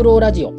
フクロウラジオ。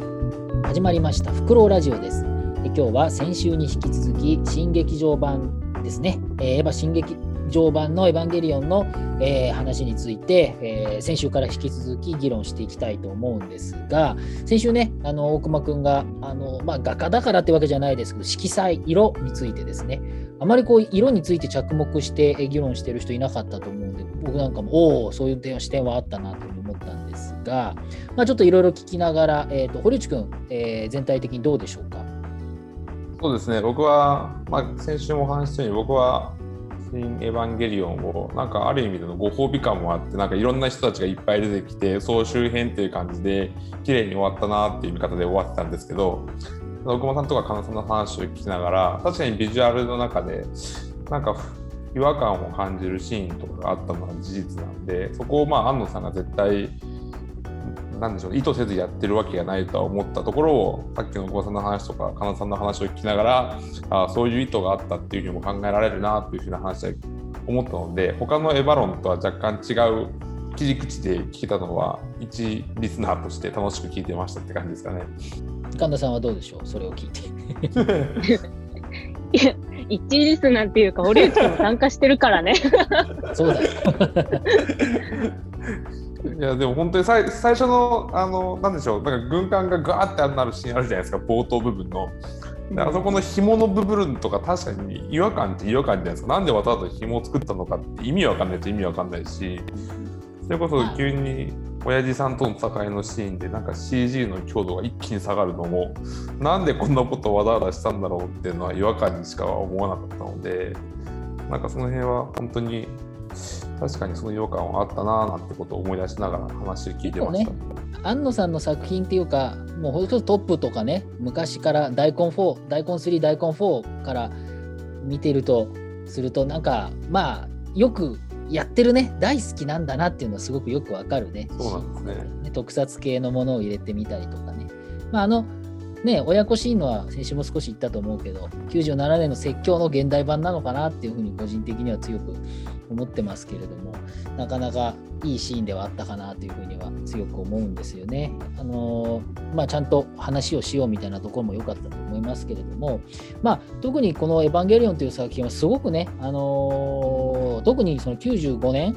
始まりました。フクロウラジオです。今日は先週に引き続き新劇場版ですね、えー、エヴァ新劇場版のエヴァンゲリオンの、えー、話について、えー、先週から引き続き議論していきたいと思うんですが先週ねあの大熊くんがあの、まあ、画家だからってわけじゃないですけど色彩色についてですね。あまりこう色について着目して議論してる人いなかったと思うんで僕なんかもおおそういう視点はあったなと思ったんですが、まあ、ちょっといろいろ聞きながら、えーと、堀内君、えー、全体的にどうでしょうか？そうですね。僕は、まあ、先週もお話したように僕は新エヴァンゲリオンをなんかある意味でのご褒美感もあってなんかいろんな人たちがいっぱい出てきて総集編っていう感じで綺麗に終わったなっていう見方で終わってたんですけど大久保さんとか金さんの話を聞きながら確かにビジュアルの中でなんか違和感を感じるシーンとかがあったのは事実なんでそこをまあ安野さんが絶対なんでしょう意図せずやってるわけがないとは思ったところをさっきの久保さんの話とか金さんの話を聞きながらあそういう意図があったっていうふうにも考えられるなというふうな話は思ったので他のエヴァ論とは若干違う切り口で聞けたのは一リスナーとして楽しく聞いてましたって感じですかね。神田さんはどうでしょう？それを聞いて。いや一リスナーっていうか堀内君も参加してるからね。そうだよ。いやでも本当に最最初のあのなんでしょうなんか軍艦がガーってなるシーンあるじゃないですか冒頭部分の。あそこの紐の部分とか確かに違和感って違和感じゃないですか。なんでわざわざ紐を作ったのかって意味わかんないと意味わかんないし、それこそ急に親父さんとの戦いのシーンでなんか CG の強度が一気に下がるのもなんでこんなことをわざわざしたんだろうっていうのは違和感にしか思わなかったのでなんかその辺は本当に確かにその違和感はあったななんてことを思い出しながら話聞いてました。ね、安野さんの作品っていうかもうほんとトップとかね昔から大根4大根3大根4から見てるとするとなんかまあよくやってるね大好きなんだなっていうのはすごくよくわかるね。そうなんですね。特撮系のものを入れてみたりとかね。まああのね、親子シーンのは先週も少し言ったと思うけど、97年の説教の現代版なのかなっていうふうに個人的には強く思ってますけれども、なかなかいいシーンではあったかなというふうには強く思うんですよね。あの、まあ、ちゃんと話をしようみたいなところも良かったと思いますけれども、まあ、特にこの「エヴァンゲリオン」という作品はすごくね、あの、特にその95年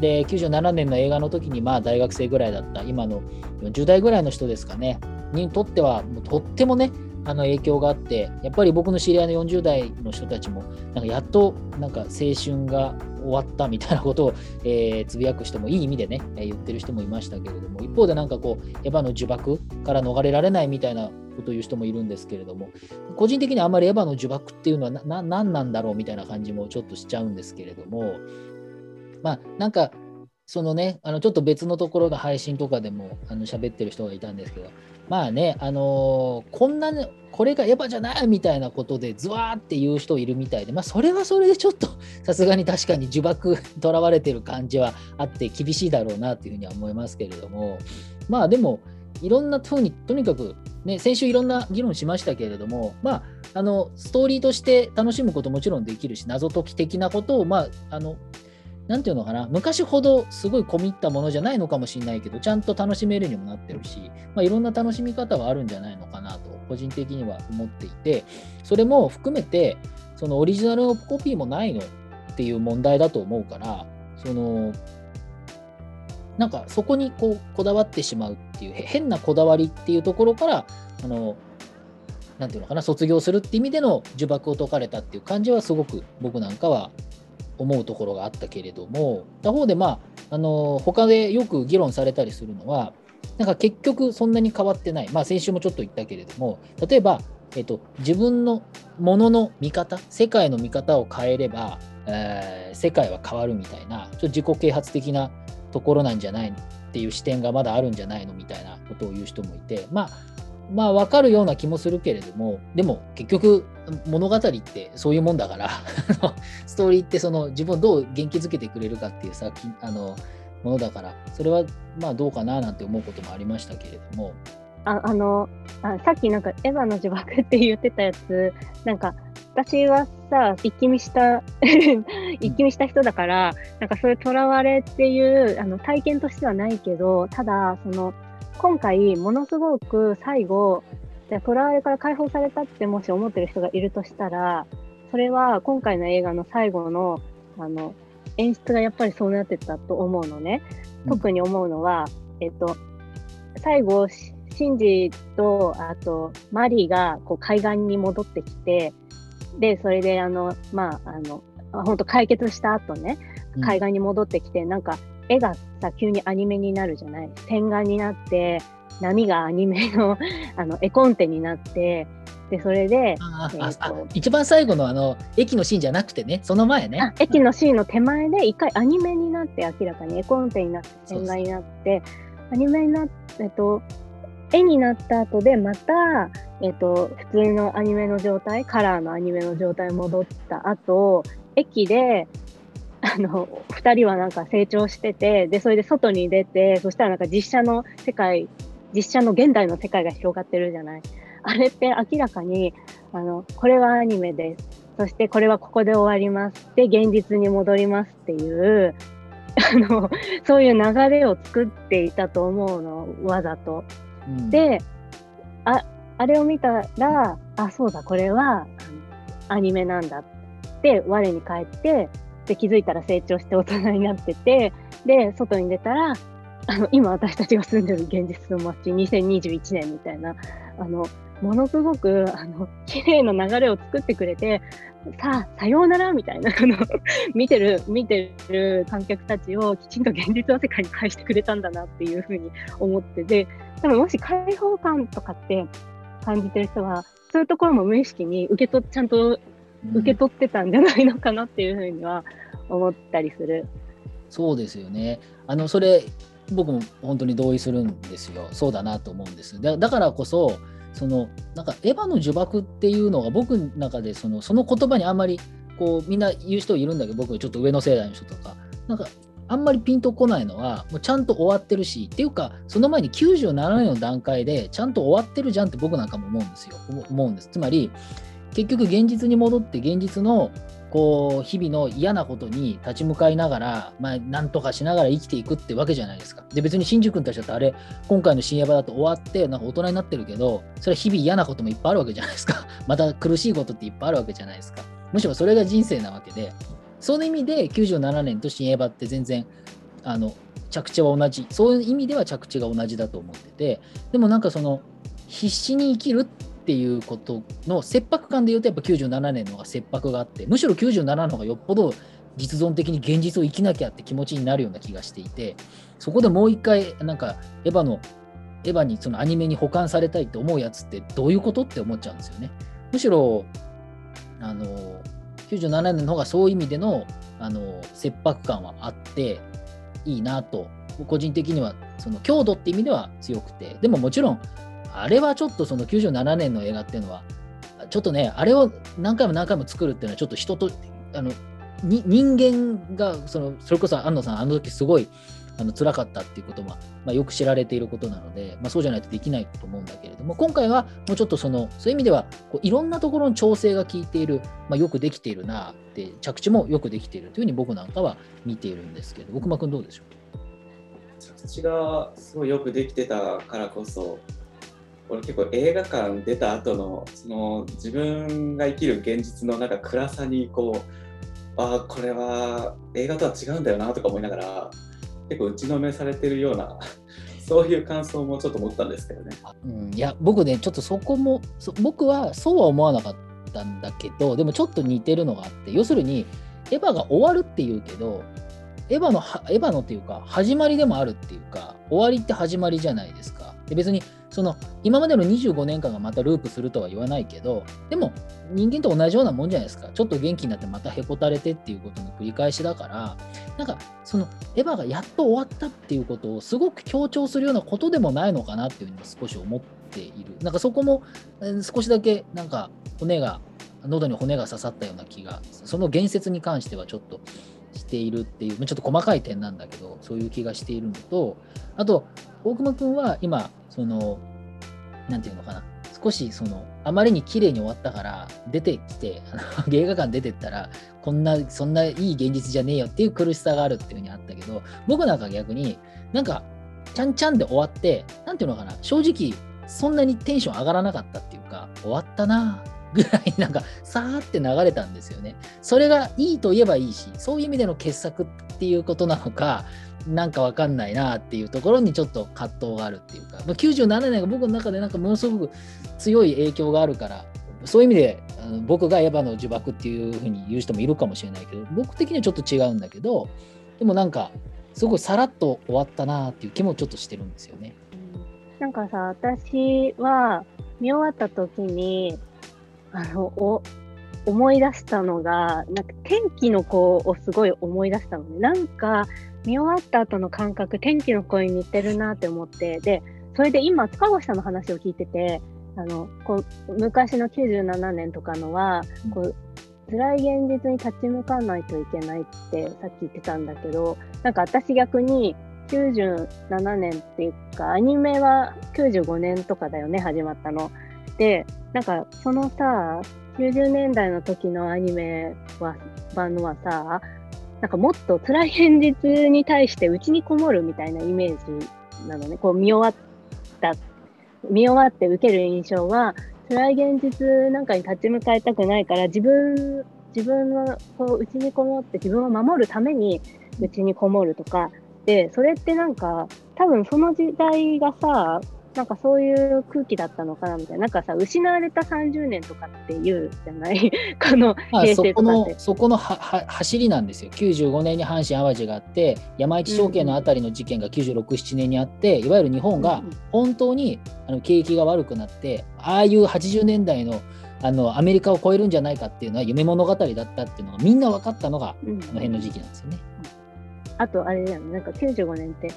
で97年の映画の時にまあ大学生ぐらいだった今の40代ぐらいの人ですかねにとってはもうとってもねあの影響があってやっぱり僕の知り合いの40代の人たちもなんかやっとなんか青春が終わったみたいなことを、えー、つぶやく人もいい意味でね、えー、言ってる人もいましたけれども一方でなんかこうエヴァの呪縛から逃れられないみたいなことを言う人もいるんですけれども個人的にあんまりエヴァの呪縛っていうのは何なんだろうみたいな感じもちょっとしちゃうんですけれどもまあなんかそのねあのちょっと別のところが配信とかでもあの喋ってる人がいたんですけどまあね、あのー、こんな、ね、これがエヴァじゃないみたいなことで、ズワーって言う人いるみたいで、まあ、それはそれでちょっと、さすがに確かに呪縛、とらわれてる感じはあって、厳しいだろうなっていうふうには思いますけれども、まあでも、いろんなふうに、とにかく、ね、先週いろんな議論しましたけれども、まあ、あのストーリーとして楽しむこともちろんできるし、謎解き的なことを、まあ、あのなんていうのかな、昔ほどすごい込み入ったものじゃないのかもしれないけど、ちゃんと楽しめるにもなってるし、まあ、いろんな楽しみ方はあるんじゃないのかなと、個人的には思っていて、それも含めて、そのオリジナルのコピーもないのっていう問題だと思うから、その、なんかそこにこうこだわってしまうっていう、変なこだわりっていうところから、あの、なていうのかな、卒業するって意味での呪縛を解かれたっていう感じはすごく僕なんかは思うところがあったけれども他方でまああの他でよく議論されたりするのはなんか結局そんなに変わってない、まあ、先週もちょっと言ったけれども例えば、えっと、自分のものの見方世界の見方を変えれば、えー、世界は変わるみたいなちょっと自己啓発的なところなんじゃないのっていう視点がまだあるんじゃないのみたいなことを言う人もいてまあまあ分かるような気もするけれどもでも結局物語ってそういうもんだから ストーリーってその自分をどう元気づけてくれるかっていう作品あのものだからそれはまあどうかななんて思うこともありましたけれども。ああのあさっきなんかエヴァの呪縛って言ってたやつなんか私はさ一気見した 一気見した人だからなんかそういうとらわれっていうあの体験としてはないけどただその今回、ものすごく最後、じゃあ、囚われから解放されたってもし思ってる人がいるとしたら、それは今回の映画の最後の、あの、演出がやっぱりそうなってたと思うのね。特に思うのは、うん、えっと、最後、シンジと、あと、マリーがこう海岸に戻ってきて、で、それで、あの、まあ、あの、本当解決した後ね、海岸に戻ってきて、うん、なんか、絵がさ、急にアニメになるじゃない。洗顔になって、波がアニメの あの絵コンテになって、で、それで、えー、一番最後のあの駅のシーンじゃなくてね、その前ね。駅のシーンの手前で、一回アニメになって、明らかに絵コンテになって、洗顔になって、アニメになって、えっと、絵になった後で、また、えっと、普通のアニメの状態、カラーのアニメの状態に戻った後、駅で、あの、二人はなんか成長してて、で、それで外に出て、そしたらなんか実写の世界、実写の現代の世界が広がってるじゃない。あれって明らかに、あの、これはアニメです。そしてこれはここで終わります。で、現実に戻りますっていう、あの、そういう流れを作っていたと思うの、わざと。うん、で、あ、あれを見たら、あ、そうだ、これはアニメなんだって我に返って、で、気づいたら成長して大人になってて、で、外に出たら、あの、今私たちが住んでる現実の街、2021年みたいな、あの、ものすごく、あの、綺麗な流れを作ってくれて、さあ、さようならみたいな、あの、見てる、見てる観客たちをきちんと現実の世界に返してくれたんだなっていうふうに思ってで、多分もし開放感とかって感じてる人は、そういうところも無意識に受け取っ、ちゃんと受け取ってたんじゃないのかなっていうふうには思ったりする。そうですよね。あの、それ、僕も本当に同意するんですよ。そうだなと思うんです。だだからこそ、そのなんかエヴァの呪縛っていうのが僕の中でそのその言葉にあんまりこうみんな言う人いるんだけど僕ちょっと上の世代の人とかなんかあんまりピンとこないのはもうちゃんと終わってるしっていうかその前に97年の段階でちゃんと終わってるじゃんって僕なんかも思うんですよ思うんですつまり結局現実に戻って現実のこう日々の嫌なことに立ち向かいながら、まあ、なんとかしながら生きていくってわけじゃないですか。で別に新宿君たちだとあれ今回の新エヴァだと終わってなんか大人になってるけどそれは日々嫌なこともいっぱいあるわけじゃないですか。また苦しいことっていっぱいあるわけじゃないですか。むしろそれが人生なわけでその意味で97年と新エヴァって全然あの着地は同じそういう意味では着地が同じだと思っててでもなんかその必死に生きるってていうことの切迫感で言うとやっぱ97年の方が切迫があってむしろ97の方がよっぽど実存的に現実を生きなきゃって気持ちになるような気がしていてそこでもう一回なんかエヴァのエヴァにそのアニメに保管されたいって思うやつってどういうことって思っちゃうんですよね。むしろあの97年の方がそういう意味でのあの切迫感はあっていいなと個人的にはその強度って意味では強くてでももちろんあれはちょっとその97年の映画っていうのは、ちょっとね、あれを何回も何回も作るっていうのは、ちょっと人と、あのに人間がその、それこそ安野さん、あの時すごいあの辛かったっていうことも、まあ、よく知られていることなので、まあ、そうじゃないとできないと思うんだけれども、今回はもうちょっとその、そういう意味では、こういろんなところの調整が効いている、まあ、よくできているなって、着地もよくできているというふうに僕なんかは見ているんですけど、奥間君どうでしょう？着地がすごいよくできてたからこそ、俺結構映画館出た後のその自分が生きる現実のなんか暗さにこうああこれは映画とは違うんだよなとか思いながら結構打ちのめされてるような そういう感想もちょっと思ったんですけどね。うん、いや僕ねちょっとそこも僕はそうは思わなかったんだけどでもちょっと似てるのがあって要するにエヴァが終わるっていうけどエヴァのエヴァのっていうか始まりでもあるっていうか終わりって始まりじゃないですか。で別にその今までの25年間がまたループするとは言わないけどでも人間と同じようなもんじゃないですか。ちょっと元気になってまたへこたれてっていうことの繰り返しだからなんかそのエヴァがやっと終わったっていうことをすごく強調するようなことでもないのかなっていうふうに少し思っている。なんかそこも少しだけなんか骨が喉に骨が刺さったような気がその言説に関してはちょっとしているっていうちょっと細かい点なんだけどそういう気がしているのとあと大熊君は今その何て言うのかな。少しそのあまりに綺麗に終わったから出てきて 映画館出てったらこんなそんないい現実じゃねえよっていう苦しさがあるっていうふうにあったけど僕なんか逆になんかちゃんちゃんで終わって、何て言うのかな、正直、そんなにテンション上がらなかったっていうか、終わったなぐらいなんか、さーって流れたんですよね。それがいいと言えばいいし、そういう意味での傑作っていうことなのか、なんかわかんないなっていうところにちょっと葛藤があるっていうか、まあ、97年が僕の中でなんかものすごく強い影響があるから、そういう意味で僕がエヴァの呪縛っていうふうに言う人もいるかもしれないけど、僕的にはちょっと違うんだけど、でもなんか、すごいさらっと終わったなっていう気もちょっとしてるんですよね。なんかさ、私は見終わった時に、あの、お、思い出したのが、なんか天気の子をすごい思い出したのね。なんか見終わった後の感覚、天気の子に似てるなって思って、で、それで今、塚越さんの話を聞いてて、あの、こう、昔の97年とかのは、こう、辛い現実に立ち向かわないといけないってさっき言ってたんだけど、なんか私逆に97年っていうか、アニメは95年とかだよね、始まったの。で、なんかそのさ、90年代の時のアニメは、版のはさ、なんかもっと辛い現実に対してうちにこもるみたいなイメージなのね。こう見終わった、見終わって受ける印象は、辛い現実なんかに立ち向かいたくないから、自分、自分のこううちにこもって自分を守るためにうちにこもるとか、で、それってなんか、多分その時代がさ、なんかそういう空気だったのかなみたいな。なんかさ、失われた30年とかって言うじゃない？このまあ、平そこ成とかって。のそこのはは走りなんですよ。95年に阪神・淡路があって、山一証券のあたりの事件が96、7年にあって、いわゆる日本がうんうん本当にあの景気が悪くなって、ああいう80年代のあのアメリカを超えるんじゃないかっていうのは夢物語だったっていうのがみんな分かったのがうんこの辺の時期なんですよね。あと、あれだよね、なんか95年って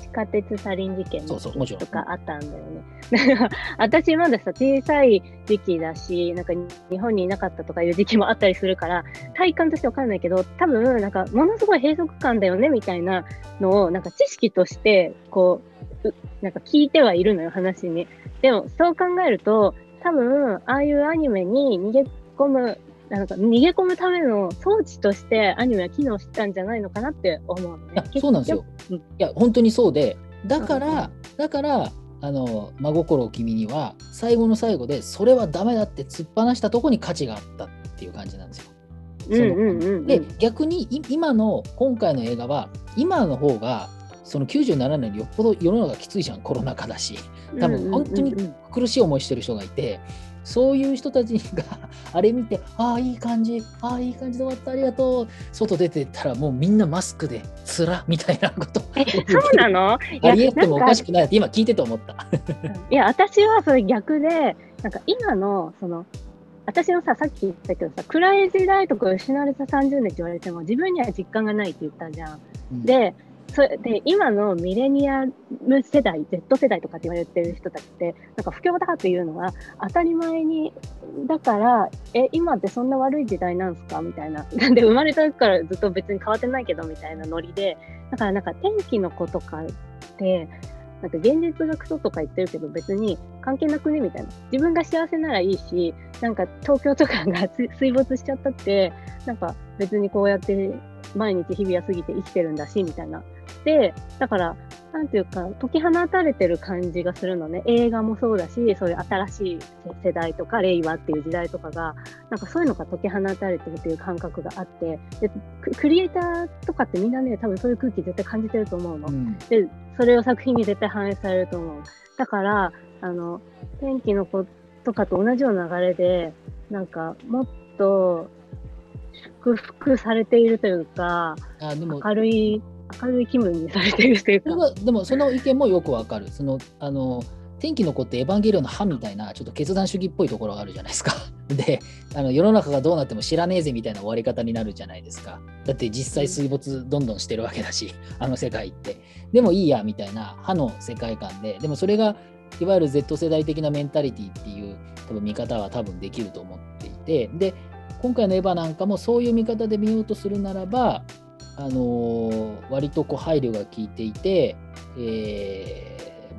地下鉄サリン事件とかあったんだよね。だから私まださ、小さい時期だし、なんか日本にいなかったとかいう時期もあったりするから、体感としてわかんないけど、多分なんかものすごい閉塞感だよねみたいなのを、なんか知識として、こう、うなんか聞いてはいるのよ、話に。でも、そう考えると、多分、ああいうアニメに逃げ込む、なんか逃げ込むための装置としてアニメは機能したんじゃないのかなって思うのね。そうなんですよ。うんいや本当にそうでだかうんらだからあの真心を君には最後の最後でそれはダメだって突っ放したとこに価値があったっていう感じなんですよ。で逆にい今の今回の映画は今の方がその97年よりよっぽど世の中きついじゃんコロナ禍だし多分本当に苦しい思いしてる人がいてそういう人たちが あれ見てああいい感じああいい感じで終わったありがとう外出てったらもうみんなマスクでつらみたいなことえ、そうなの？いありえてもおかしくくないって今聞いてて思った。いや、私はそれ逆で、なんか今の、その、私もさ、さっき言ったけどさ、暗い時代とか失われた30年って言われても、自分には実感がないって言ったじゃん。うんで、それで今のミレニアム世代、Z 世代とかって言われてる人たちって、なんか不況だっていうのは当たり前に、だから、え、今ってそんな悪い時代なんすかみたいな。なんで生まれたからずっと別に変わってないけどみたいなノリで、だからなんか天気の子とかって、なんか現実がクソとか言ってるけど別に関係なくねみたいな。自分が幸せならいいし、なんか東京とかが水水没しちゃったって、なんか別にこうやって毎日日々は過ぎて生きてるんだし、みたいな。で、だから、なんていうか、解き放たれてる感じがするのね。映画もそうだし、そういう新しい世代とか、令和っていう時代とかが、なんかそういうのが解き放たれてるっていう感覚があって、でククリエイターとかってみんなね、多分そういう空気絶対感じてると思うの。うんで、それを作品に絶対反映されると思う。だから、あの、天気の子とかと同じような流れで、なんか、もっと祝福されているというか、あでも明るい、明るい気分にされてるというか。でもその意見もよくわかる。そのあの天気の子ってエヴァンゲリオンの歯みたいなちょっと決断主義っぽいところがあるじゃないですか。であの世の中がどうなっても知らねえぜみたいな終わり方になるじゃないですか。だって実際水没どんどんしてるわけだし あの世界って。でもいいやみたいな歯の世界観ででもそれがいわゆる Z 世代的なメンタリティっていう多分見方は多分できると思っていてで今回のエヴァなんかもそういう見方で見ようとするならばあの割とこう配慮が効いていて、えー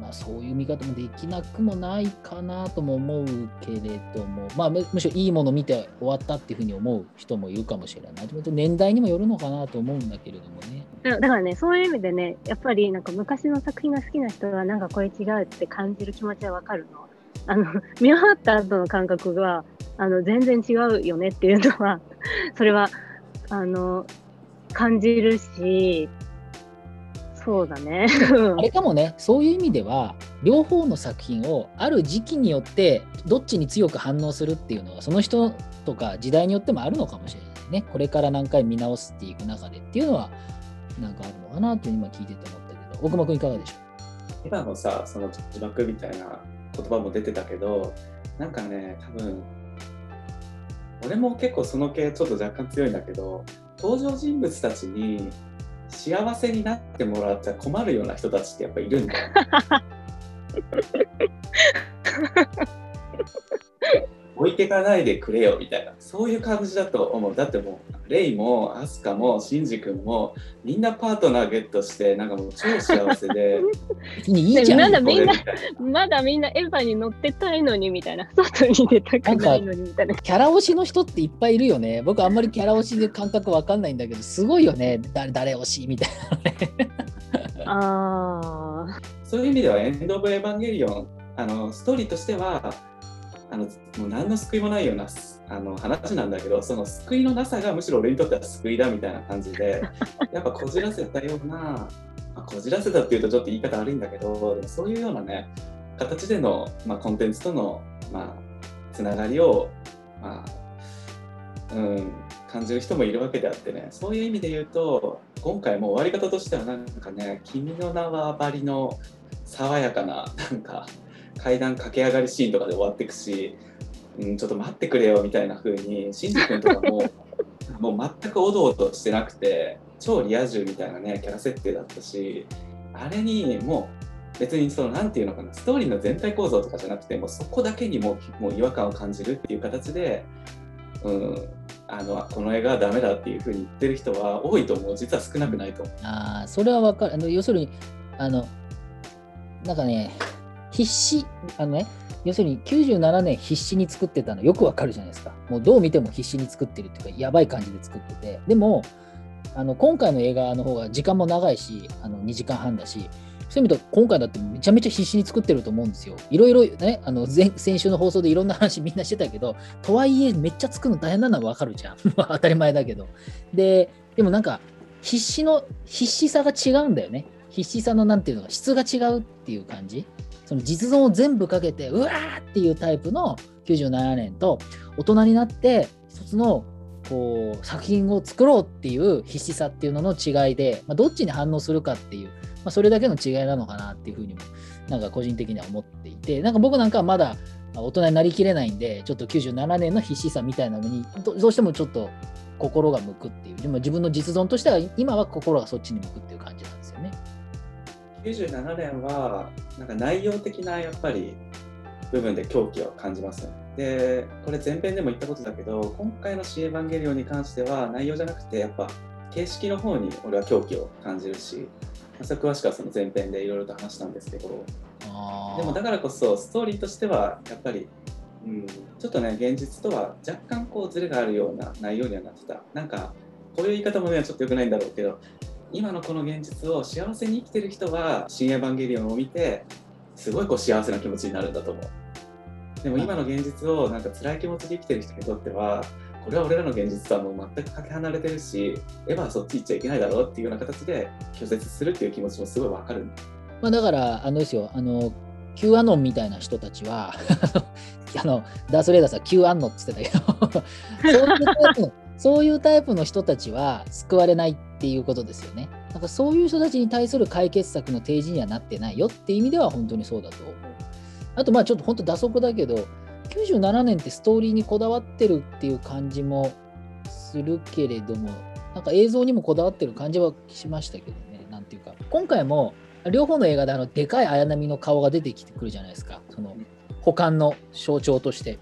まあ、そういう見方もできなくもないかなとも思うけれども、まあ、むしろいいもの見て終わったっていうふうに思う人もいるかもしれない。年代にもよるのかなと思うんだけれどもね。だからね、そういう意味でね、やっぱりなんか昔の作品が好きな人は、なんかこれ違うって感じる気持ちはわかるの。あの 見終わった後の感覚があの全然違うよねっていうのは、それはあの感じるし、そうだね。あれかもね、そういう意味では、両方の作品をある時期によって、どっちに強く反応するっていうのは、その人とか時代によってもあるのかもしれないね。これから何回見直していく中でっていうのは、なんかあるのかなって今聞いてて思ったけど、大熊君いかがでしょ今のさ、その字幕みたいな言葉も出てたけど、なんかね、多分俺も結構その系ちょっと若干強いんだけど、登場人物たちに幸せになってもらっちゃ困るような人たちってやっぱいるんだよ。置いてかないでくれよみたいなそういう感じだと思うだってもうレイもアスカもシンジ君もみんなパートナーゲットしてなんかもう超幸せで いいじゃん。なんだみんなまだみんなエヴァに乗ってたいのにみたいな、外に出たくないのにみたいな。キャラ推しの人っていっぱいいるよね。僕あんまりキャラ推しで感覚わかんないんだけど、すごいよね。誰誰推しみたいああ。そういう意味ではエンド・オブ・エヴァンゲリオンあのストーリーとしてはあのもう何の救いもないようなあの話なんだけどその救いのなさがむしろ俺にとっては救いだみたいな感じで やっぱこじらせたような、まあ、こじらせたっていうとちょっと言い方悪いんだけどそういうようなね形での、まあ、コンテンツとの、まあ、つながりを、まあうん、感じる人もいるわけであってねそういう意味で言うと今回も終わり方としてはなんかね「君の名は」ばりの爽やかななんか階段駆け上がりシーンとかで終わっていくし、うん、ちょっと待ってくれよみたいな風にシンジ君とかも もう全くおどおどしてなくて超リア充みたいなねキャラ設定だったしあれにもう別にそのなんていうのかなストーリーの全体構造とかじゃなくてもうそこだけにももう違和感を感じるっていう形で、うん、あのこの映画はダメだっていう風に言ってる人は多いと思う実は少なくないと思う。あ、それはわかる。あの要するに、あの、なんかね、必死、あのね、要するに97年必死に作ってたのよくわかるじゃないですか。もうどう見ても必死に作ってるっていうか、やばい感じで作ってて。でも、あの今回の映画の方が時間も長いし、あの2時間半だし、そういう意味で今回だってめちゃめちゃ必死に作ってると思うんですよ。いろいろね、あの前先週の放送でいろんな話みんなしてたけど、とはいえめっちゃ作るの大変なのはわかるじゃん。当たり前だけど。で、でもなんか必死の、必死さが違うんだよね。必死さのなんていうのか、質が違うっていう感じ。その実存を全部かけて、うわーっていうタイプの97年と、大人になって一つのこう作品を作ろうっていう必死さっていうのの違いで、まあ、どっちに反応するかっていう、まあ、それだけの違いなのかなっていうふうにもなんか個人的には思っていてなんか僕なんかはまだ大人になりきれないんでちょっと97年の必死さみたいなのにどうしてもちょっと心が向くっていうでも自分の実存としては今は心がそっちに向くっていう感じなんです。97年はなんか内容的なやっぱり部分で狂気を感じますよね。でこれ前編でも言ったことだけど今回の「シーエヴァンゲリオン」に関しては内容じゃなくてやっぱ形式の方に俺は狂気を感じるし、まあ詳しくはその前編でいろいろと話したんですけどでもだからこそストーリーとしてはやっぱり、うん、ちょっとね現実とは若干こうズレがあるような内容にはなってたなんかこういう言い方もねちょっと良くないんだろうけど今のこの現実を幸せに生きてる人は「新エヴァンゲリオン」を見てすごいこう幸せな気持ちになるんだと思う。でも今の現実をなんか辛い気持ちで生きてる人にとってはこれは俺らの現実とはもう全くかけ離れてるしエヴァはそっち行っちゃいけないだろうっていうような形で拒絶するっていう気持ちもすごいわかるまあ、だから、あのですよ、あの、Q アノンみたいな人たちは、あの、ダース・レーダーさん Q アンノって言ってたけど、そういうタイプの、そういうタイプの人たちは救われないっていうことですよね。なんかそういう人たちに対する解決策の提示にはなってないよっていう意味では本当にそうだと思う。あと、まあちょっと本当打足だけど、97年ってストーリーにこだわってるっていう感じもするけれども、なんか映像にもこだわってる感じはしましたけどね、なんていうか、今回も両方の映画であのでかい綾波の顔が出てきてくるじゃないですか、その保管の象徴として。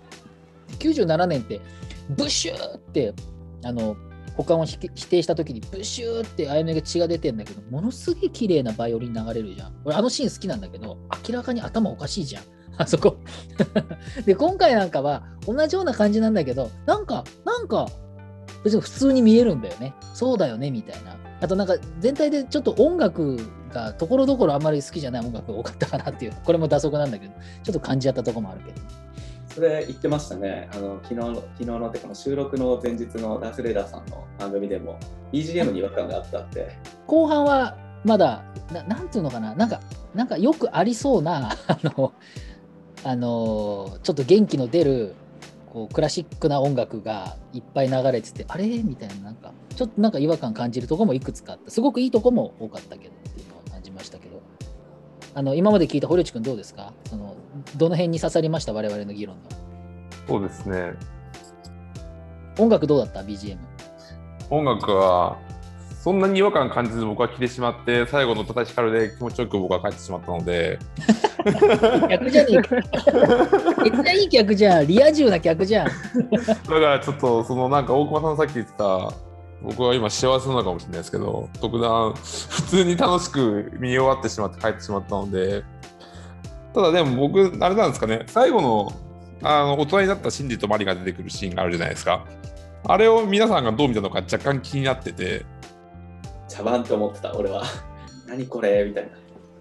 97年って、ブッシューって、あの保管を否定した時にブシューってあやめが血が出てんだけどものすげえ綺麗なバイオリン流れるじゃん。俺あのシーン好きなんだけど明らかに頭おかしいじゃん。あそこ。で今回なんかは同じような感じなんだけどなんかなんか別に普通に見えるんだよね。そうだよねみたいな。あとなんか全体でちょっと音楽がところどころあんまり好きじゃない音楽が多かったかなっていうこれも打足なんだけどちょっと感じ合ったとこもあるけど。それ言ってましたね。あの昨日の昨日のてかの収録の前日のダースレーダーさんの番組でも BGM に違和感があったって。後半はまだななんていうのかななんかなんかよくありそうなあのあのちょっと元気の出るこうクラシックな音楽がいっぱい流れててあれ？みたいななんかちょっとなんか違和感感じるとこもいくつかあったすごくいいとこも多かったけどっていうのは感じましたけどあの今まで聞いた堀内くんどうですか？そのどの辺に刺さりました？我々の議論の。そうですね。音楽どうだった？BGM 音楽はそんなに違和感感じず僕は来てしまって最後の叩き光るで気持ちよく僕は帰ってしまったので。逆じゃねえか。めっちゃいい客じゃん。リア充な客じゃん。だからちょっとそのなんか大熊さんさっき言ってた僕は今幸せなのかもしれないですけど特段普通に楽しく見終わってしまって帰ってしまったのでただでも僕あれなんですかね最後のあの大人になったシンジとマリが出てくるシーンがあるじゃないですかあれを皆さんがどう見たのか若干気になってて茶番って思ってた、俺は。何これみたいな。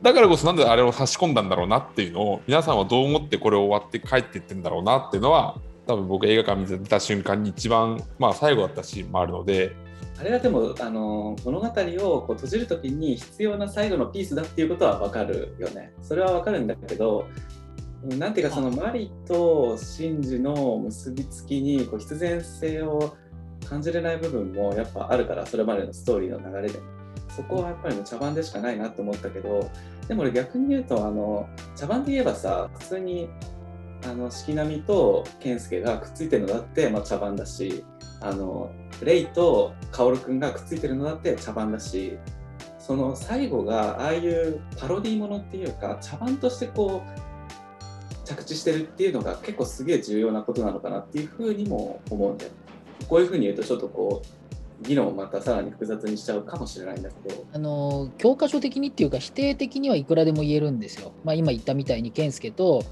だからこそなんであれを差し込んだんだろうなっていうのを皆さんはどう思ってこれを終わって帰っていってんだろうなっていうのは多分僕映画館見てた瞬間に一番まあ最後だったシーンもあるのであれはでも、あの物語をこう閉じるときに必要な最後のピースだっていうことは分かるよね。それは分かるんだけど、なんていうかそのマリとシンジの結びつきにこう必然性を感じれない部分もやっぱあるから、それまでのストーリーの流れで。そこはやっぱりもう茶番でしかないなって思ったけど、でも俺逆に言うと、あの茶番で言えばさ、普通にあの四季並みと健介がくっついてるのだって、まあ、茶番だし、あのレイと薫くんがくっついてるのだって茶番だしその最後がああいうパロディーものっていうか茶番としてこう着地してるっていうのが結構すげえ重要なことなのかなっていうふうにも思うんだよ。こういうふうに言うとちょっとこう議論をまたさらに複雑にしちゃうかもしれないんだけどあの教科書的にっていうか否定的にはいくらでも言えるんですよ。まあ、今言ったみたいに健介と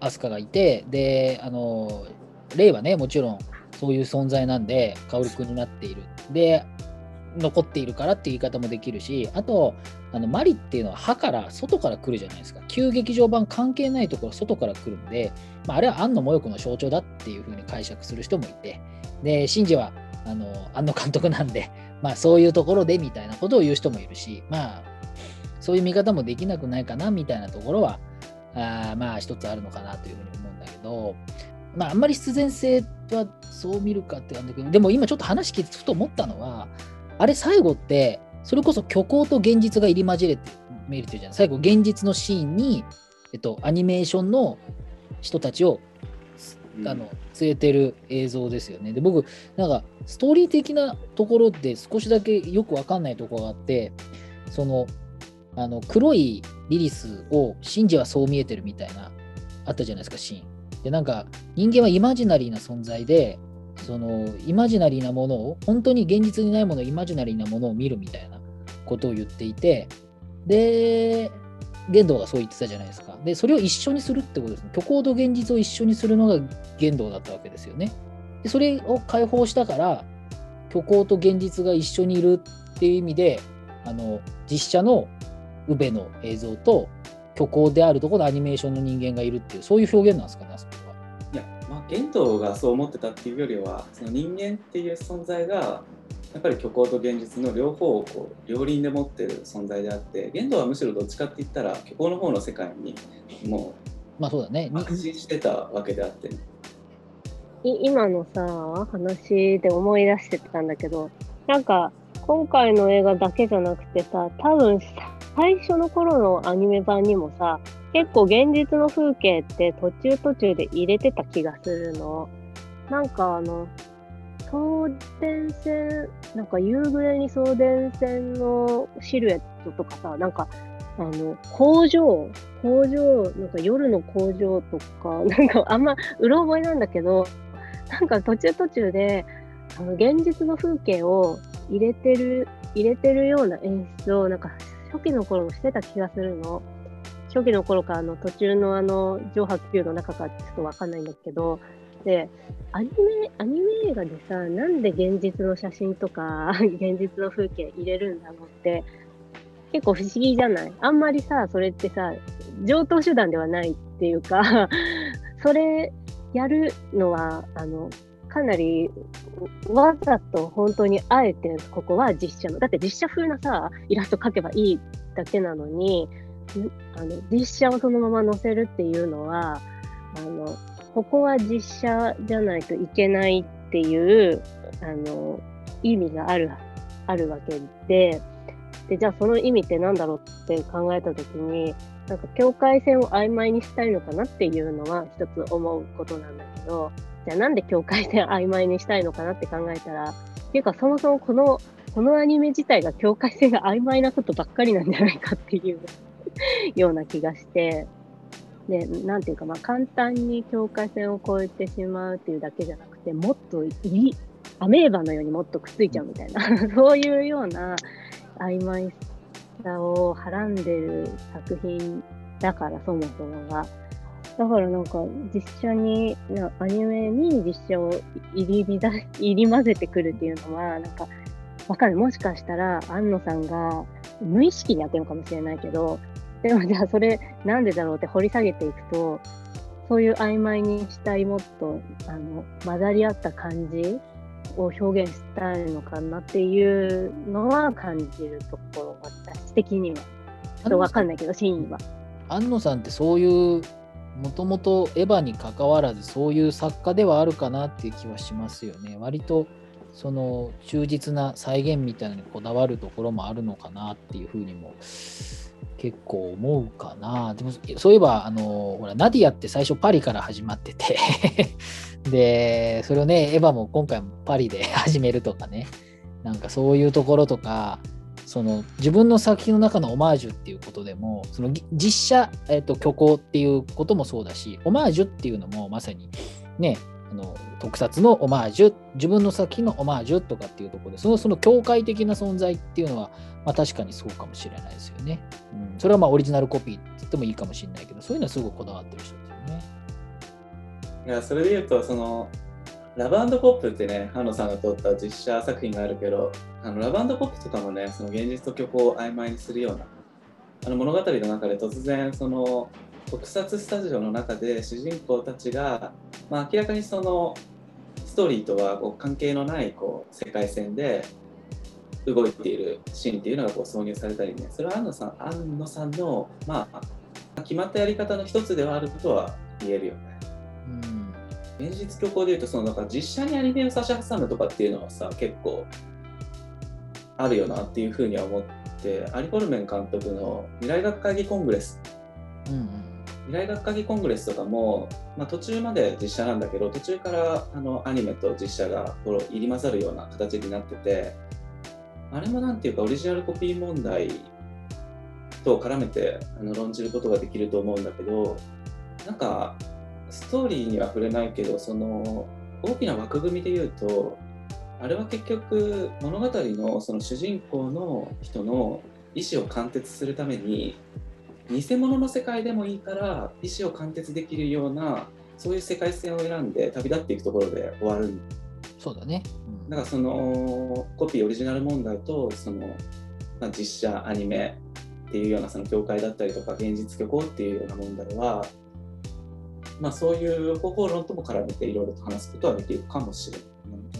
飛鳥がいてであのレイはねもちろんそういう存在なんで薫君になっている。で残っているからっていう言い方もできるしあとあのマリっていうのは歯から外から来るじゃないですか旧劇場版関係ないところ外から来るんで、まあ、あれは庵野もよこの象徴だっていうふうに解釈する人もいてでシンジはあの庵野監督なんで まあそういうところでみたいなことを言う人もいるし、まあそういう見方もできなくないかなみたいなところは、あまあ一つあるのかなというふうに思うんだけど、まああんまり必然性はそう見るかって感じだけど、でも今ちょっと話聞いてふと思ったのは、あれ最後って、それこそ虚構と現実が入り混じれて見えるというじゃん。最後現実のシーンに、えっと、アニメーションの人たちをあの連れてる映像ですよね。で僕なんかストーリー的なところで少しだけよくわかんないところがあってそのあの黒いリリスをシンジはそう見えてるみたいなあったじゃないですかシーン。でなんか人間はイマジナリーな存在でそのイマジナリーなものを本当に現実にないものイマジナリーなものを見るみたいなことを言っていてで玄道がそう言ってたじゃないですか。で、それを一緒にするってことですね。虚構と現実を一緒にするのが玄道だったわけですよね。でそれを解放したから、虚構と現実が一緒にいるっていう意味で、あの実写の宇部の映像と虚構であるところのアニメーションの人間がいるっていう、そういう表現なんですかね、あそこは。いや、まあ、玄道がそう思ってたっていうよりはその人間っていう存在がやっぱり虚構と現実の両方をこう両輪で持ってる存在であって玄道はむしろどっちかって言ったら虚構の方の世界にもまあそうだね。う確信してたわけであって、い今のさ話で思い出してたんだけどなんか今回の映画だけじゃなくてさ多分最初の頃のアニメ版にもさ結構現実の風景って途中途中で入れてた気がするの。なんかあの送電線なんか夕暮れに送電線のシルエットとかさなんかあの工場工場なんか夜の工場とか なんかあんまうろ覚えなんだけどなんか途中途中であの現実の風景を入れてる、入れてるような演出を、なんか初期の頃もしてた気がするの。初期の頃か、あの途中のあの上波球の中かちょっとわかんないんだけど、で、アニメ、アニメ映画でさ、なんで現実の写真とか、現実の風景入れるんだろうって、結構不思議じゃない？あんまりさ、それってさ、上等手段ではないっていうか、それやるのは、あの、かなりわざと本当にあえてここは実写の、だって実写風なさ、イラスト描けばいいだけなのに、あの実写をそのまま載せるっていうのは、あの、ここは実写じゃないといけないっていう、あの、意味がある、あるわけで、で、じゃあその意味って何だろうって考えたときに、なんか境界線を曖昧にしたいのかなっていうのは一つ思うことなんだけど、じゃあなんで境界線曖昧にしたいのかなって考えたら、っていうかそもそもこの、このアニメ自体が境界線が曖昧なことばっかりなんじゃないかっていう ような気がして、で、なんていうか、まあ簡単に境界線を越えてしまうっていうだけじゃなくて、もっといい、アメーバのようにもっとくっついちゃうみたいな、そういうような曖昧さをはらんでる作品だから、そもそもが。だからなんか実写に、なアニメに実写を入り乱入り混ぜてくるっていうのは、なんかわかんない。もしかしたら安野さんが無意識にやってるのかもしれないけど、でもじゃあそれなんでだろうって掘り下げていくと、そういう曖昧にしたいもっとあの混ざり合った感じを表現したいのかなっていうのは感じるところ、私的には。ちょっとわかんないけど、真意は。安野さんってそういうもともとエヴァに関わらずそういう作家ではあるかなっていう気はしますよね。割とその忠実な再現みたいなのにこだわるところもあるのかなっていうふうにも結構思うかな。でもそういえばあのほらナディアって最初パリから始まってて でそれをねエヴァも今回もパリで始めるとかねなんかそういうところとかその自分の作品の中のオマージュっていうことでもその実写、えっと虚構っていうこともそうだしオマージュっていうのもまさにねあの特撮のオマージュ自分の作品のオマージュとかっていうところでそのその境界的な存在っていうのは、まあ、確かにそうかもしれないですよね、うん、それはまあオリジナルコピーって言ってもいいかもしれないけどそういうのはすごいこだわってる人ですよね。いやそれで言うとそのラブポップってね、ハノさんが撮った実写作品があるけど、あのラブポップとかもね、その現実と虚構を曖昧にするような、あの物語の中で突然、その特撮スタジオの中で主人公たちが、まあ、明らかにそのストーリーとはこう関係のないこう世界線で動いているシーンっていうのがこう挿入されたりね、それは安野さん安野さんの、まあ、決まったやり方の一つではあることは言えるよね。現実虚構でいうとそのなんか実写にアニメを差し挟むとかっていうのはさ結構あるよなっていうふうには思ってアリ・コルメン監督の「未来学会議コングレス」うんうん未来学会議コングレスとかも、まあ、途中まで実写なんだけど途中からあのアニメと実写がこ入り混ざるような形になっててあれもなんていうかオリジナルコピー問題と絡めてあの論じることができると思うんだけどなんかストーリーには触れないけどその大きな枠組みで言うとあれは結局物語のその主人公の人の意思を貫徹するために偽物の世界でもいいから意思を貫徹できるようなそういう世界線を選んで旅立っていくところで終わる。そうだね、うん。だからそのコピーオリジナル問題とその、まあ、実写アニメっていうようなその境界だったりとか現実虚構っていうような問題は、まあ、そういう方法論とも絡めていろいろと話すことはできるかもしれない。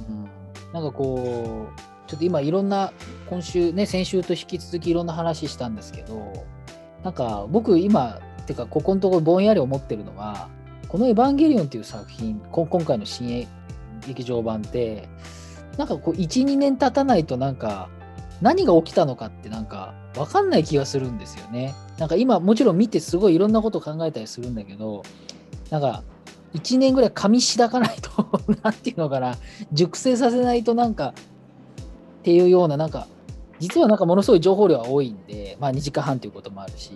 うんなんかこうちょっと今いろんな今週ね先週と引き続きいろんな話したんですけどなんか僕今てかここのところぼんやり思ってるのはこの「エヴァンゲリオン」っていう作品今回の新劇場版ってなんかこう12年経たないとなんか何が起きたのかってなんか分かんない気がするんですよね。なんか今もちろん見てすごいいろんなこと考えたりするんだけどなんか1年ぐらい噛みしだかないと なんていうのかな熟成させないとなんかっていうようななんか実はなんかものすごい情報量は多いんでまあ2時間半ということもあるし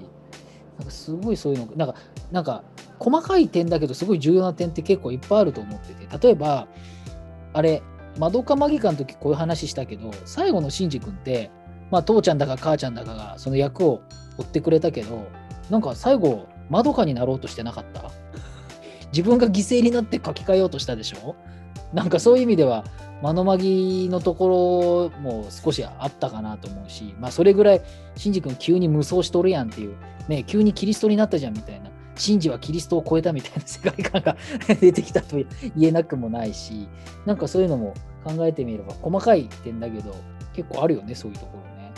なんかすごいそういうのなんかなんか細かい点だけどすごい重要な点って結構いっぱいあると思ってて例えばあれマドカマギカの時こういう話したけど最後のシンジ君って、まあ、父ちゃんだか母ちゃんだかがその役を追ってくれたけどなんか最後マドカになろうとしてなかった？自分が犠牲になって書き換えようとしたでしょ？なんかそういう意味ではマノマギのところも少しあったかなと思うし、まあ、それぐらいシンジ君急に無双しとるやんっていう、ね、急にキリストになったじゃんみたいなシンジはキリストを超えたみたいな世界観が 出てきたと言えなくもないしなんかそういうのも考えてみれば細かい点だけど結構あるよねそういうところね。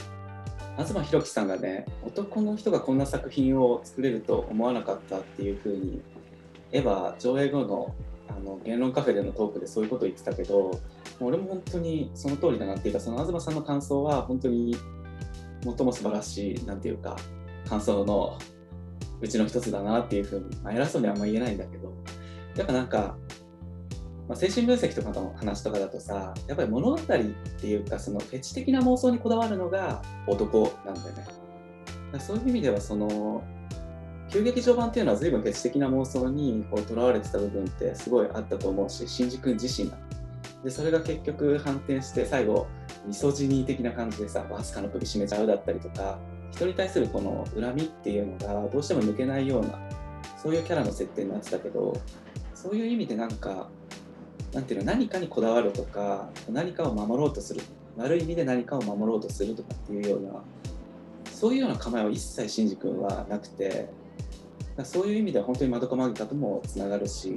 東博樹さんがね男の人がこんな作品を作れると思わなかったっていうふうにエヴァ上映後のあの言論カフェでのトークでそういうことを言ってたけど俺も本当にその通りだなっていうかその東さんの感想は本当に最も素晴らしいなんていうか感想のうちの一つだなっていうふうに、まあ、偉そうにあんま言えないんだけどやっぱなんか、まあ、精神分析とかの話とかだとさやっぱり物語っていうかそのフェチ的な妄想にこだわるのが男なんだよね。そういう意味ではその急劇場版っていうのは随分フェチ的な妄想にこうとらわれてた部分ってすごいあったと思うし新宿自身が。でそれが結局反転して最後ミソジニー的な感じでさアスカの首絞めちゃうだったりとか人に対するこの恨みっていうのがどうしても抜けないようなそういうキャラの設定になってたけどそういう意味でなんかなんていうの何かにこだわるとか何かを守ろうとする悪い意味で何かを守ろうとするとかっていうようなそういうような構えは一切シンジ君はなくてそういう意味では本当にマドカマギカともつながるし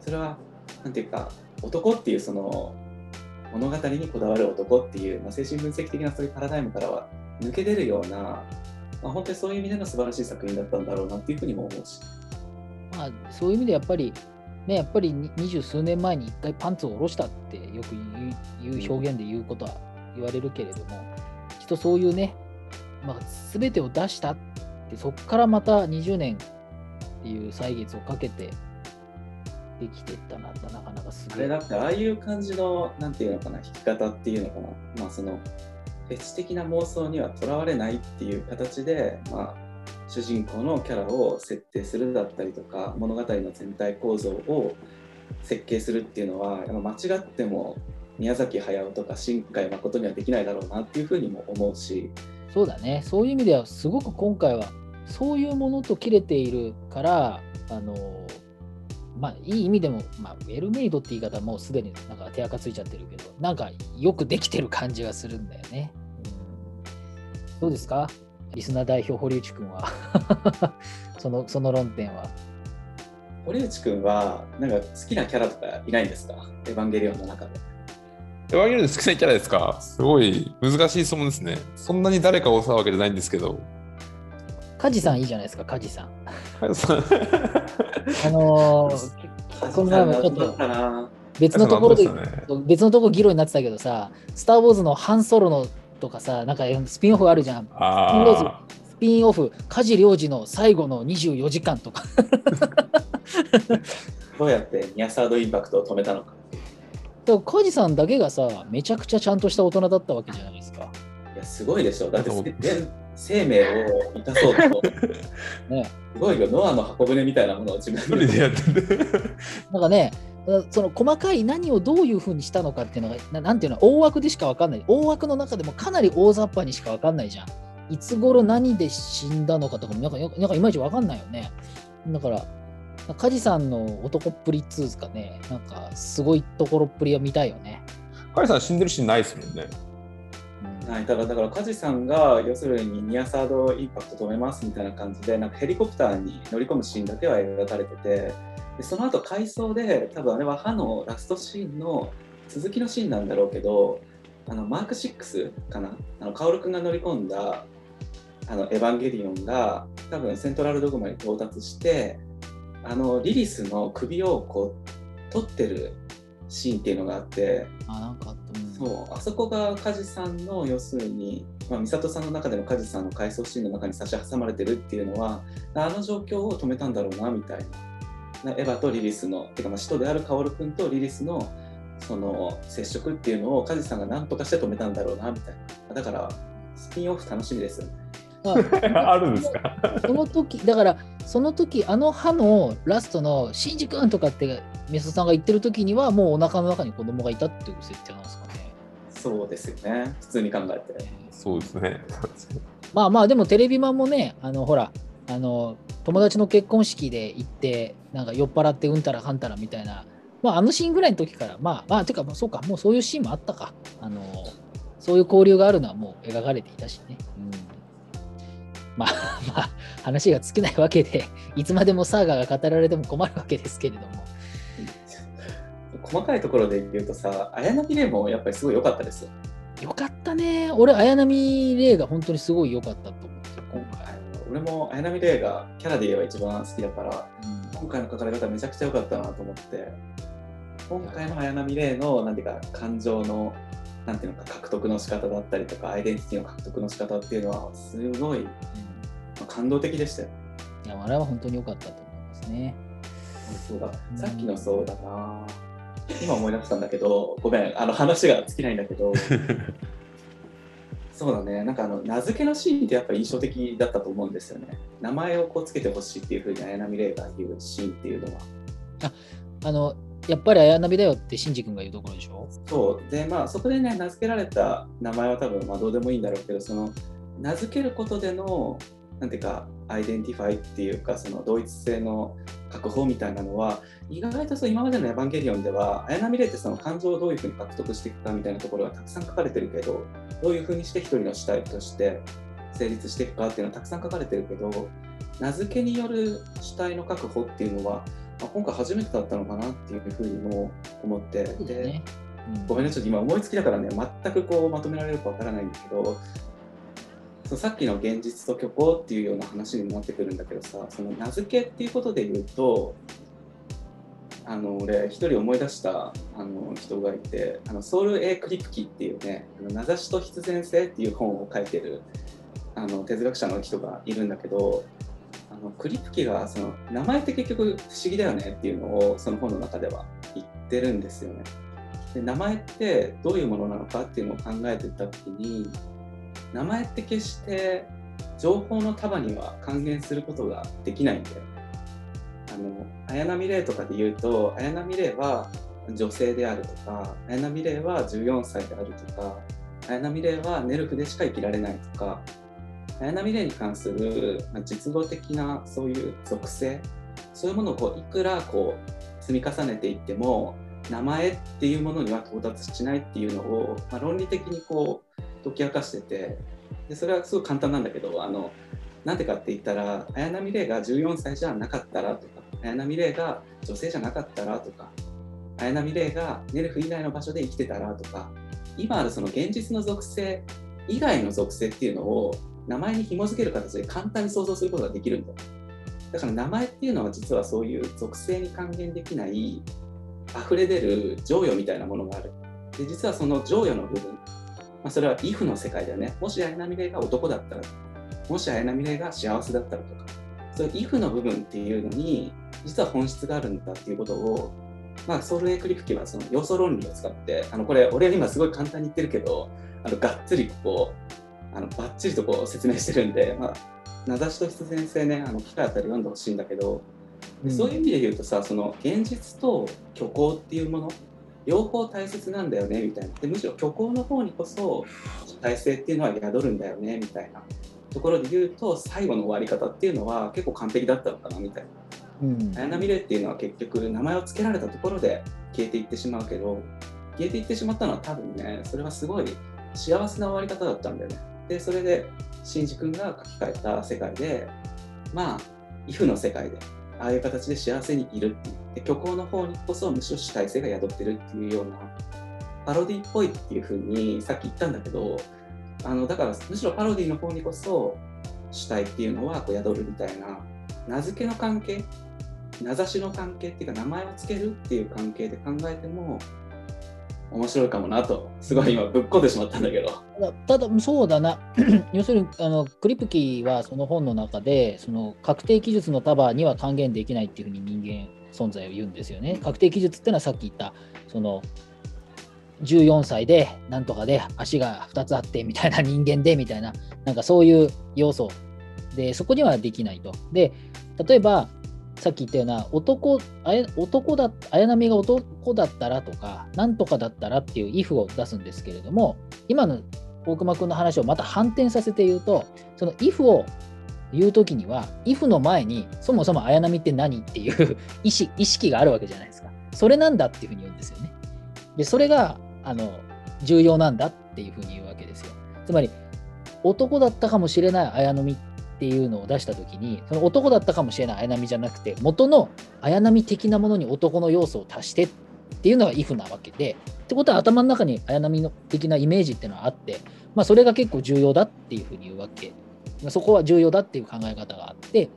それはなんていうか男っていうその物語にこだわる男っていう、まあ、精神分析的なそういうパラダイムからは抜け出るような、まあ、本当にそういう意味での素晴らしい作品だったんだろうなっていうふうにも思うし。まあ、そういう意味でやっぱり、ね、やっぱり二十数年前に一回パンツを下ろしたってよく言う言う表現で言うことは言われるけれども、きっとそういうね、まあ、全てを出したって、そこからまた20年っていう歳月をかけてできてったな、なかなかすごい。あれだってああいう感じのなんていうのかな弾き方っていうのかな。まあそのフェチ的な妄想にはとらわれないっていう形でまあ主人公のキャラを設定するだったりとか物語の全体構造を設計するっていうのは間違っても宮崎駿とか新海誠にはできないだろうなっていうふうにも思うし。そうだね、そういう意味では、すごく今回は、そういうものと切れているから、あのまあ、いい意味でも、まあ、ウェルメイドって言い方はもうすでになんか手垢ついちゃってるけど、なんかよくできてる感じがするんだよね。うん、どうですか？リスナー代表、堀内君は その、その論点は。堀内くんはなんか好きなキャラとかいないんですか？エヴァンゲリオンの中で。エヴァンゲリオンで好きなキャラですか？すごい難しい質問ですね。そんなに誰かを押すわけじゃないんですけど。梶さんいいじゃないですか、梶さん。あのー、この前もちょっと別のところで、別のところ議論になってたけどさ、スター・ウォーズのハンソロのとかさ、なんかスピンオフあるじゃん。あスピンオフ、梶良二の最後の24時間とか。どうやってニアサードインパクトを止めたのか。でも梶さんだけがさ、めちゃくちゃちゃんとした大人だったわけじゃないですか。いや、すごいでしょ。だって生命を生かそうと。ね、すごいよ、ノアの箱舟みたいなものを自分で。やってて。なんかね、その細かい何をどういうふうにしたのかっていうのが、ななんていうの、大枠でしか分かんない。大枠の中でもかなり大雑把にしか分かんないじゃん。いつ頃何で死んだのかとかもなんか、なんかいまいち分かんないよね。だから、梶さんの男っぷりっつうかね、なんかすごいところっぷりを見たいよね。カイさん死んでるシーンないですもんね。はい、だから、だから、梶さんが、要するにニアサードインパクト止めますみたいな感じで、なんかヘリコプターに乗り込むシーンだけは描かれてて、でその後回想で、多分あれは歯のラストシーンの続きのシーンなんだろうけど、あのマーク6かな、あの薫君が乗り込んだあのエヴァンゲリオンが、多分セントラルドグマに到達して、あのリリスの首をこう取ってるシーンっていうのがあって、あ、なんかあった。うんそうあそこが梶さんの要するに、まあ、美里さんの中での梶さんの回想シーンの中に差し挟まれてるっていうのはあの状況を止めたんだろうなみたいななエヴァとリリスのてかまあ使徒である薫君とリリスのその接触っていうのを梶さんが何とかして止めたんだろうなみたいなだからスピンオフ楽しみですよねまあ あるんですか？その時だからその時あの歯のラストの「シンジ君!」とかってメソさんが言ってる時にはもうお腹の中に子供がいたっていう設定なんですかね。そうですよね。普通に考えて。そうですね。まあまあでもテレビマンもねあのほらあの友達の結婚式で行ってなんか酔っ払ってうんたらかんたらみたいな、まあ、あのシーンぐらいの時からまあまあてかまあそうかもうそういうシーンもあったかあのそういう交流があるのはもう描かれていたしね、うん、まあ まあ話が尽きないわけでいつまでもサーガが語られても困るわけですけれども細かいところで言うとさ、綾波レイもやっぱりすごい良かったですよ。よかったね俺綾波レイが本当にすごい良かったと思って今あ回、の俺も綾波レイがキャラで言えば一番好きだから、うん今回の書かれ方めちゃくちゃ良かったなと思って、今回の綾波レイのなんていうか感情のなんていうのか獲得の仕方だったりとか、アイデンティティの獲得の仕方っていうのはすごい、まあ感動的でしたよ。いやあれは本当に良かったと思いますね。そうださっきのそうだな。今思い出したんだけど、ごめん、あの話が尽きないんだけど、そうだね、なんかあの名付けのシーンってやっぱり印象的だったと思うんですよね。名前をこうつけてほしいっていうふうに綾波レイが言うシーンっていうのは。あのやっぱり綾波だよってシンジ君が言うところでしょ？そうでまあそこでね名付けられた名前は多分まあどうでもいいんだろうけどその名付けることでのなんていうか identify っていうかその同一性の確保みたいなのは意外とそう今までの「エヴァンゲリオン」では綾波レイってその感情をどういうふうに獲得していくかみたいなところがたくさん書かれてるけどどういうふうにして一人の主体として成立していくかっていうのはたくさん書かれてるけど名付けによる主体の確保っていうのは、まあ、今回初めてだったのかなっていうふうにも思って。うんごめんね、ちょっと今思いつきだからね、全くこうまとめられるかわからないんだけど、そうさっきの現実と虚構っていうような話にもなってくるんだけどさ、その名付けっていうことで言うと、あの俺一人思い出したあの人がいて、あのソウル・エイ・クリプキっていうね、あの名指しと必然性っていう本を書いてるあの哲学者の人がいるんだけど、あのクリプキがその名前って結局不思議だよねっていうのをその本の中では言ってるんですよね。で名前ってどういうものなのかっていうのを考えてた時に名前って決して情報の束には還元することができないんだよね。あの綾波レイとかで言うと綾波レイは女性であるとか綾波レイは14歳であるとか綾波レイはネルフでしか生きられないとか綾波レイに関する実語的なそういう属性そういうものをこういくらこう積み重ねていっても名前っていうものには到達しないっていうのを、まあ、論理的にこう解き明かしててでそれはすごい簡単なんだけどあのなんでかって言ったら綾波レイが14歳じゃなかったらとか綾波レイが女性じゃなかったらとか綾波レイがネルフ以外の場所で生きてたらとか今あるその現実の属性以外の属性っていうのを名前に紐づける形で簡単に想像することができるんだだから名前っていうのは実はそういう属性に還元できない溢れ出る情緒みたいなものがある。で実はその情緒の部分、まあ、それは if の世界だよね。もし綾波レイが男だったらもし綾波レイが幸せだったらとか、そういう if の部分っていうのに、実は本質があるんだっていうことを、まあ、ソウルエイクリプキはその要素論理を使って、あのこれ、俺は今すごい簡単に言ってるけど、あのがっつりこう、あのバッチリとこう説明してるんで、まあ、名指しと必然性ね、あの機会あったら読んでほしいんだけど、でそういう意味で言うとさその現実と虚構っていうもの両方大切なんだよねみたいな。でむしろ虚構の方にこそ主体性っていうのは宿るんだよねみたいな。ところで言うと最後の終わり方っていうのは結構完璧だったのかなみたいな。うん。綾波レイっていうのは結局名前を付けられたところで消えていってしまうけど消えていってしまったのは多分ねそれはすごい幸せな終わり方だったんだよね。でそれでシンジ君が書き換えた世界でまあ if の世界でああいう形で幸せにいるっていう。で虚構の方にこそむしろ主体性が宿ってるっていうようなパロディっぽいっていうふうにさっき言ったんだけどあのだからむしろパロディの方にこそ主体っていうのはこう宿るみたいな。名付けの関係名指しの関係っていうか名前を付けるっていう関係で考えても面白いかもなとすごい今ぶっこんでしまったんだけどただただそうだな 要するにあのクリプキーはその本の中でその確定記述の束には還元できないっていうふうに人間存在を言うんですよね。確定記述ってのはさっき言ったその14歳でなんとかで足が2つあってみたいな人間でみたいななんかそういう要素でそこにはできないと。で例えばさっき言ったような男あや男だ綾波が男だったらとかなんとかだったらっていう if を出すんですけれども今の大熊君の話をまた反転させて言うとその if を言う時には if の前にそもそも綾波って何っていう 意識意識があるわけじゃないですか。それなんだっていうふうに言うんですよね。でそれがあの重要なんだっていうふうに言うわけですよ。つまり男だったかもしれない綾波っていうのを出した時にその男だったかもしれない綾波じゃなくて元の綾波的なものに男の要素を足してっていうのが if なわけでってことは頭の中に綾波の的なイメージっていうのはあってまあ、それが結構重要だっていうふうに言うわけ。そこは重要だっていう考え方があって、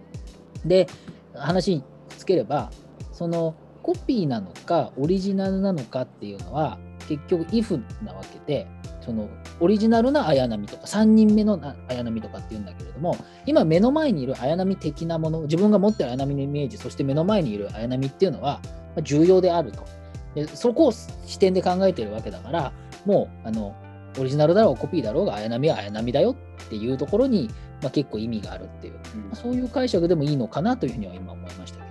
で、話につければ、そのコピーなのかオリジナルなのかっていうのは結局 if なわけで、そのオリジナルな綾波とか3人目の綾波とかっていうんだけれども今目の前にいる綾波的なもの自分が持ってる綾波のイメージそして目の前にいる綾波っていうのは重要であると。でそこを視点で考えてるわけだからもうあのオリジナルだろうコピーだろうが綾波は綾波だよっていうところに、まあ、結構意味があるっていう、うん。まあ、そういう解釈でもいいのかなというふうには今思いましたけど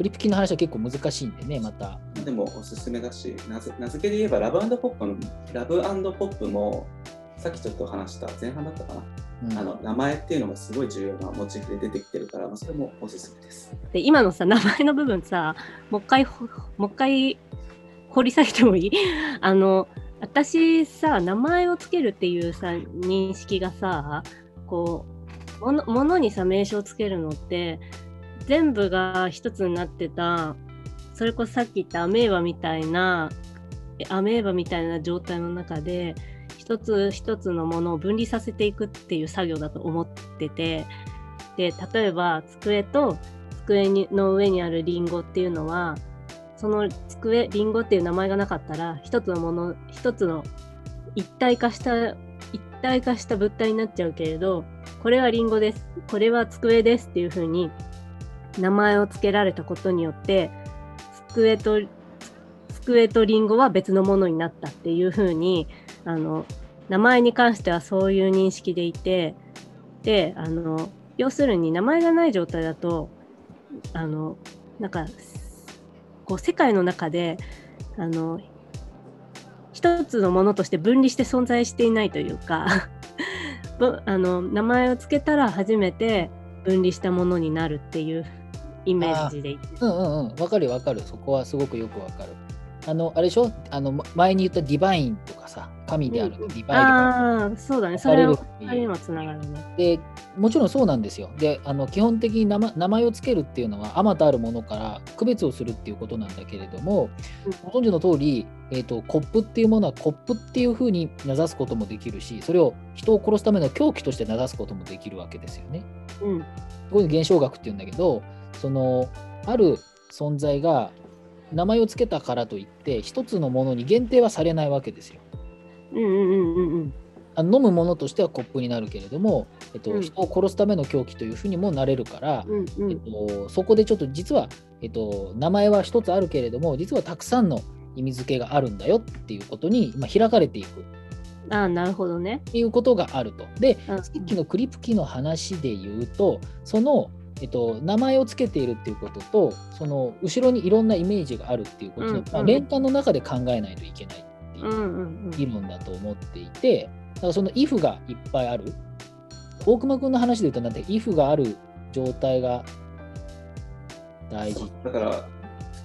ね。クリプキの話は結構難しいんでね、また。でもおすすめだし、名付けで言えばラブポップのラブポップもさっきちょっと話した前半だったかな。うん、あの名前っていうのがすごい重要なモチーフで出てきてるから、まあ、それもおすすめです。で今のさ名前の部分さもう一回もう一回掘り下げてもいい？あの私さ名前をつけるっていうさ認識がさこうものものにさ名称をつけるのって全部が一つになってたそれこそさっき言ったアメーバみたいなアメーバみたいな状態の中で一つ一つのものを分離させていくっていう作業だと思っててで例えば机と机にの上にあるリンゴっていうのはその机リンゴっていう名前がなかったら一つのもの一つの一体化した一体化した物体になっちゃうけれどこれはリンゴです。これは机ですっていうふうに名前を付けられたことによって机と机とリンゴは別のものになったっていうふうにあの名前に関してはそういう認識でいてであの要するに名前がない状態だとあのなんかこう世界の中であの一つのものとして分離して存在していないというか あの名前を付けたら初めて分離したものになるっていうイメージでうんうんうん。わかるわかる。そこはすごくよくわかる。あのあれでしょ？あの前に言ったディバインとかさ神であるディバインとか、ああそうだね。それはつながるね。でもちろんそうなんですよ。であの基本的に名名前をつけるっていうのはあまたあるものから区別をするっていうことなんだけれども、うん、ご存知の通り、えーと、コップっていうものはコップっていうふうに名指すこともできるしそれを人を殺すための凶器として名指すこともできるわけですよね。うん、こういう現象学っていうんだけどそのある存在が名前を付けたからといって一つのものに限定はされないわけですよ。うんうんうんうんあ飲むものとしてはコップになるけれども、えっと、うん、人を殺すための凶器というふうにもなれるから、うんうん、えっと、そこでちょっと実は、えっと、名前は一つあるけれども実はたくさんの意味付けがあるんだよっていうことに、まあ、開かれていく。あなるほどね。っていうことがあると。で、さっきのクリプキの話で言うとそのえっと、名前を付けているっていうこととその後ろにいろんなイメージがあるっていうことの、うんうん、まあ、連関の中で考えないといけないっていう議論だと思っていてだからその if がいっぱいある。大熊君の話で言うとなんて if がある状態が大事。だから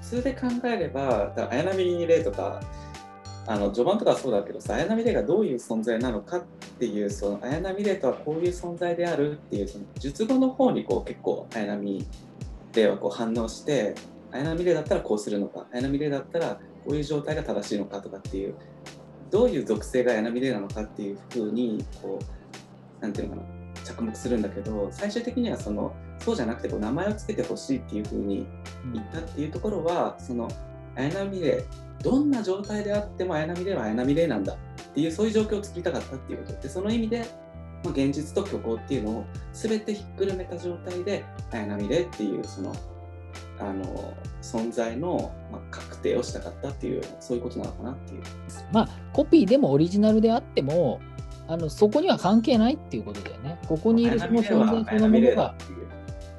普通で考えれば綾波レイとかあの序盤とかそうだけどさ綾波レイがどういう存在なのかっっていうその綾波レイとはこういう存在であるっていうその術後の方にこう結構綾波レイはこう反応して綾波レイだったらこうするのか綾波レイだったらこういう状態が正しいのかとかっていうどういう属性が綾波レイなのかっていうふうにこうなんていうのかな着目するんだけど最終的にはそのそうじゃなくてこう名前を付けてほしいっていうふうに言ったっていうところはその綾波レイどんな状態であっても綾波レイは綾波レイなんだ。っていうそういう状況を作りたかったっていうことでその意味で、まあ、現実と虚構っていうのを全てひっくるめた状態で綾波レイっていうそのあの存在の、まあ、確くて押したかったっていうそういうことなのかなっていう。まあ、コピーでもオリジナルであっても、あのそこには関係ないっていうことだよね。ここにいるその存在そのものが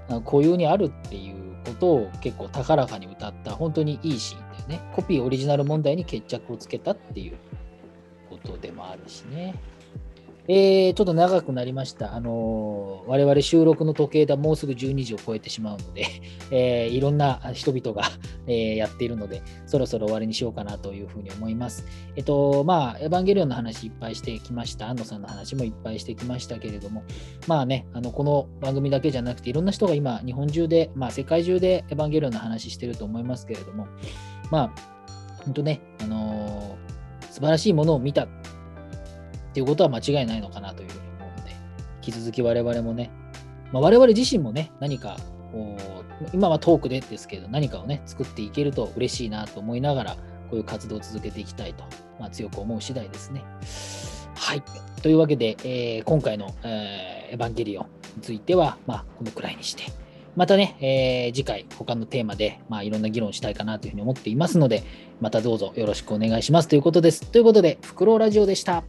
あ固有にあるっていうことを結構高らかに歌った本当にいいシーンだよね。コピーオリジナル問題に決着をつけたっていうことでもあるしね。えー、ちょっと長くなりました。あのー、我々収録の時計ではもうすぐ12時を超えてしまうので、えー、いろんな人々が、えー、やっているので、そろそろ終わりにしようかなというふうに思います。えっと、まあ、エヴァンゲリオンの話いっぱいしてきました。安野さんの話もいっぱいしてきましたけれども、まあね、あのこの番組だけじゃなくて、いろんな人が今、日本中で、まあ、世界中でエヴァンゲリオンの話してると思いますけれども、まあ、本当ね、あの、素晴らしいものを見たっていうことは間違いないのかなというふうに思うので、引き続き我々もね、まあ、我々自身もね、何かこう、今はトークでですけど、何かをね、作っていけると嬉しいなと思いながら、こういう活動を続けていきたいと、まあ、強く思う次第ですね。はい。というわけで、えー、今回の、えー、エヴァンゲリオンについては、まあ、このくらいにして、またね、えー、次回、他のテーマで、まあ、いろんな議論したいかなというふうに思っていますので、またどうぞよろしくお願いしますということです。ということで、フクロウラジオでした。